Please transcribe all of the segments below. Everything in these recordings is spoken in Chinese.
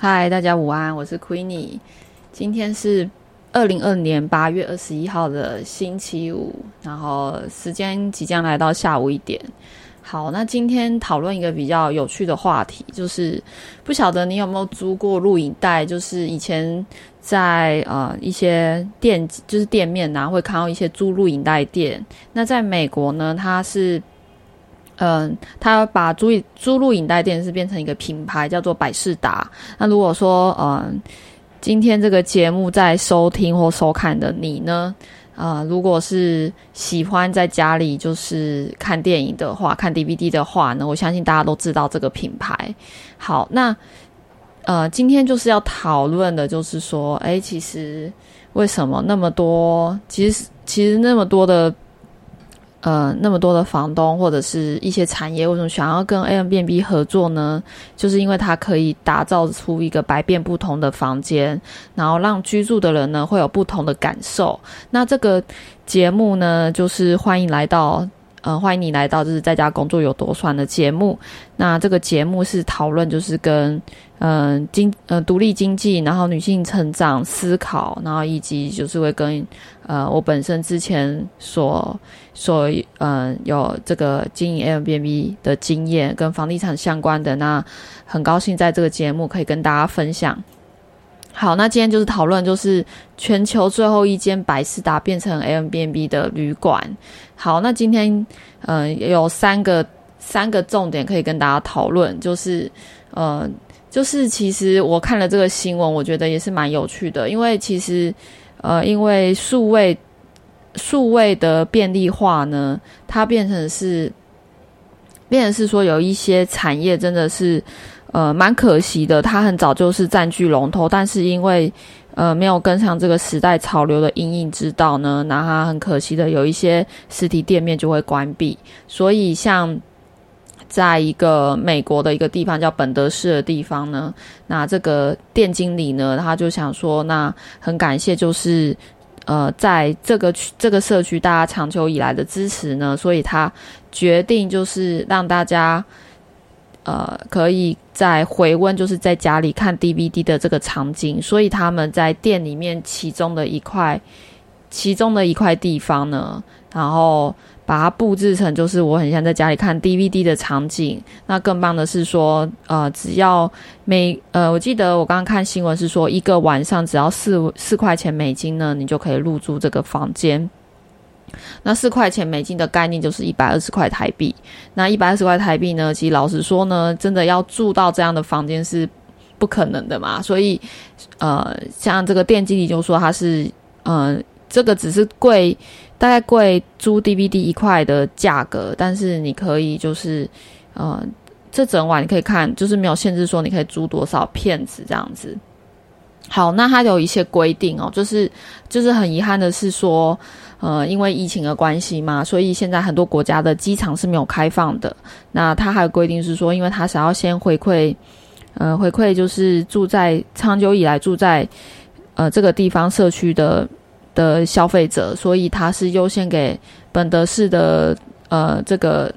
嗨，大家午安，我是 Queenie。今天是二零二年八月二十一号的星期五，然后时间即将来到下午一点。好，那今天讨论一个比较有趣的话题，就是不晓得你有没有租过录影带？就是以前在呃一些店，就是店面呐，会看到一些租录影带店。那在美国呢，它是。嗯，他把租租录影带电视变成一个品牌，叫做百事达。那如果说，嗯，今天这个节目在收听或收看的你呢，啊，如果是喜欢在家里就是看电影的话，看 DVD 的话呢，我相信大家都知道这个品牌。好，那呃，今天就是要讨论的，就是说，哎，其实为什么那么多？其实其实那么多的。呃，那么多的房东或者是一些产业，为什么想要跟 a m b n b 合作呢？就是因为它可以打造出一个百变不同的房间，然后让居住的人呢会有不同的感受。那这个节目呢，就是欢迎来到。呃，欢迎你来到就是在家工作有多爽的节目。那这个节目是讨论就是跟嗯经呃独立经济，然后女性成长思考，然后以及就是会跟呃我本身之前所所嗯有这个经营 Airbnb 的经验跟房地产相关的。那很高兴在这个节目可以跟大家分享。好，那今天就是讨论，就是全球最后一间百事达变成 Airbnb 的旅馆。好，那今天嗯有三个三个重点可以跟大家讨论，就是呃就是其实我看了这个新闻，我觉得也是蛮有趣的，因为其实呃因为数位数位的便利化呢，它变成是变成是说有一些产业真的是。呃，蛮可惜的，它很早就是占据龙头，但是因为呃没有跟上这个时代潮流的阴影之道呢，那它很可惜的有一些实体店面就会关闭。所以像在一个美国的一个地方叫本德市的地方呢，那这个店经理呢，他就想说，那很感谢就是呃在这个区这个社区大家长久以来的支持呢，所以他决定就是让大家。呃，可以在回温，就是在家里看 DVD 的这个场景，所以他们在店里面其中的一块，其中的一块地方呢，然后把它布置成就是我很像在家里看 DVD 的场景。那更棒的是说，呃，只要每呃，我记得我刚刚看新闻是说，一个晚上只要四四块钱美金呢，你就可以入住这个房间。那四块钱美金的概念就是一百二十块台币。那一百二十块台币呢？其实老实说呢，真的要住到这样的房间是不可能的嘛。所以，呃，像这个店经理就说他是，嗯，这个只是贵，大概贵租 DVD 一块的价格，但是你可以就是，呃，这整晚你可以看，就是没有限制说你可以租多少片子这样子。好，那它有一些规定哦，就是就是很遗憾的是说。呃，因为疫情的关系嘛，所以现在很多国家的机场是没有开放的。那它还有规定是说，因为它想要先回馈，呃，回馈就是住在长久以来住在呃这个地方社区的的消费者，所以它是优先给本德市的呃这个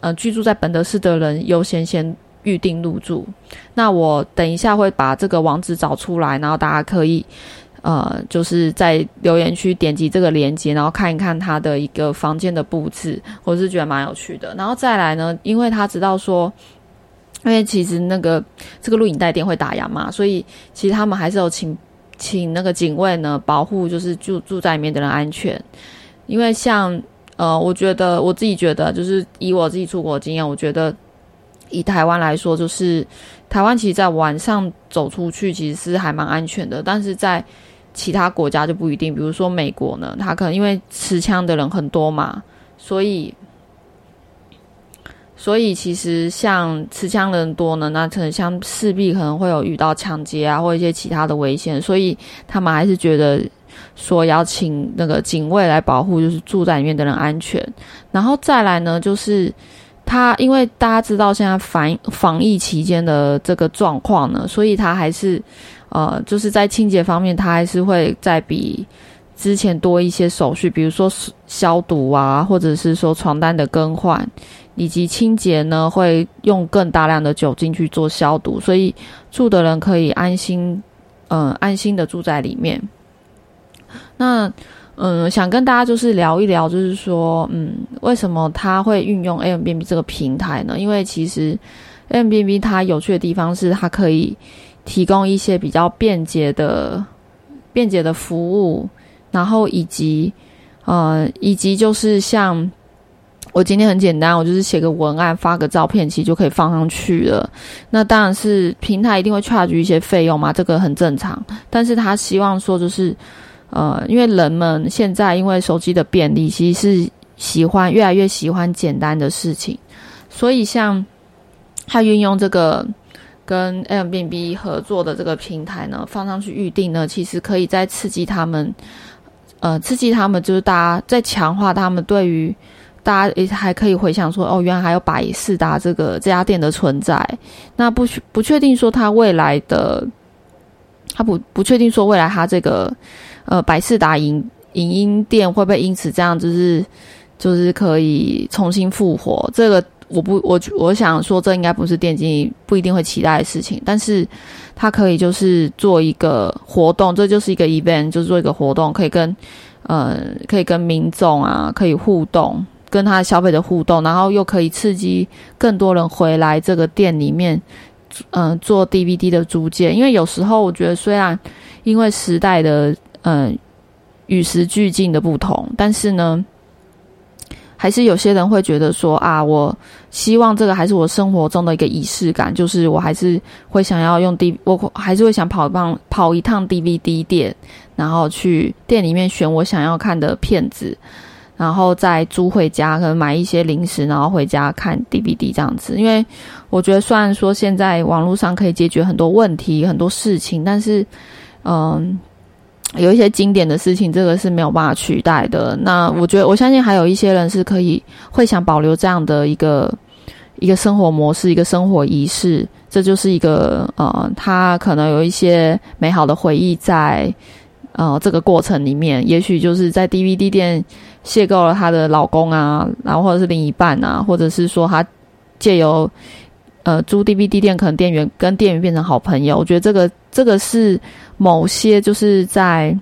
呃居住在本德市的人优先先预定入住。那我等一下会把这个网址找出来，然后大家可以。呃，就是在留言区点击这个链接，然后看一看他的一个房间的布置，我是觉得蛮有趣的。然后再来呢，因为他知道说，因为其实那个这个录影带店会打烊嘛，所以其实他们还是有请请那个警卫呢保护，就是住住在里面的人安全。因为像呃，我觉得我自己觉得，就是以我自己出国经验，我觉得以台湾来说，就是台湾其实，在晚上走出去其实是还蛮安全的，但是在其他国家就不一定，比如说美国呢，他可能因为持枪的人很多嘛，所以，所以其实像持枪人多呢，那可能像势必可能会有遇到抢劫啊，或一些其他的危险，所以他们还是觉得说要请那个警卫来保护，就是住在里面的人安全。然后再来呢，就是他因为大家知道现在防防疫期间的这个状况呢，所以他还是。呃，就是在清洁方面，他还是会再比之前多一些手续，比如说消毒啊，或者是说床单的更换，以及清洁呢，会用更大量的酒精去做消毒，所以住的人可以安心，嗯，安心的住在里面。那，嗯，想跟大家就是聊一聊，就是说，嗯，为什么他会运用 a m b n b 这个平台呢？因为其实 a m b n b 它有趣的地方是，它可以提供一些比较便捷的、便捷的服务，然后以及，呃，以及就是像我今天很简单，我就是写个文案，发个照片，其实就可以放上去了。那当然是平台一定会 charge 一些费用嘛，这个很正常。但是他希望说就是。呃，因为人们现在因为手机的便利，其实是喜欢越来越喜欢简单的事情，所以像他运用这个跟 Airbnb 合作的这个平台呢，放上去预定呢，其实可以再刺激他们，呃，刺激他们就是大家在强化他们对于大家也还可以回想说，哦，原来还有百事达这个这家店的存在，那不不确定说他未来的，他不不确定说未来他这个。呃，百事达影影音店会不会因此这样，就是就是可以重新复活？这个我不我我想说，这应该不是电竞不一定会期待的事情，但是它可以就是做一个活动，这就是一个 event，就是做一个活动，可以跟呃可以跟民众啊可以互动，跟他消费者互动，然后又可以刺激更多人回来这个店里面，嗯，做 DVD 的租借。因为有时候我觉得，虽然因为时代的嗯，与时俱进的不同，但是呢，还是有些人会觉得说啊，我希望这个还是我生活中的一个仪式感，就是我还是会想要用 D，我还是会想跑一趟跑一趟 DVD 店，然后去店里面选我想要看的片子，然后再租回家，可能买一些零食，然后回家看 DVD 这样子。因为我觉得，虽然说现在网络上可以解决很多问题、很多事情，但是，嗯。有一些经典的事情，这个是没有办法取代的。那我觉得，我相信还有一些人是可以会想保留这样的一个一个生活模式，一个生活仪式。这就是一个呃，他可能有一些美好的回忆在呃这个过程里面。也许就是在 DVD 店邂逅了她的老公啊，然后或者是另一半啊，或者是说他借由呃租 DVD 店，可能店员跟店员变成好朋友。我觉得这个这个是。某些就是在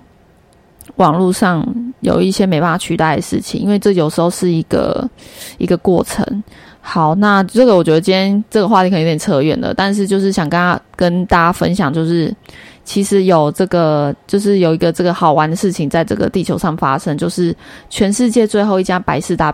网络上有一些没办法取代的事情，因为这有时候是一个一个过程。好，那这个我觉得今天这个话题可能有点扯远了，但是就是想跟大跟大家分享，就是其实有这个，就是有一个这个好玩的事情在这个地球上发生，就是全世界最后一家百事达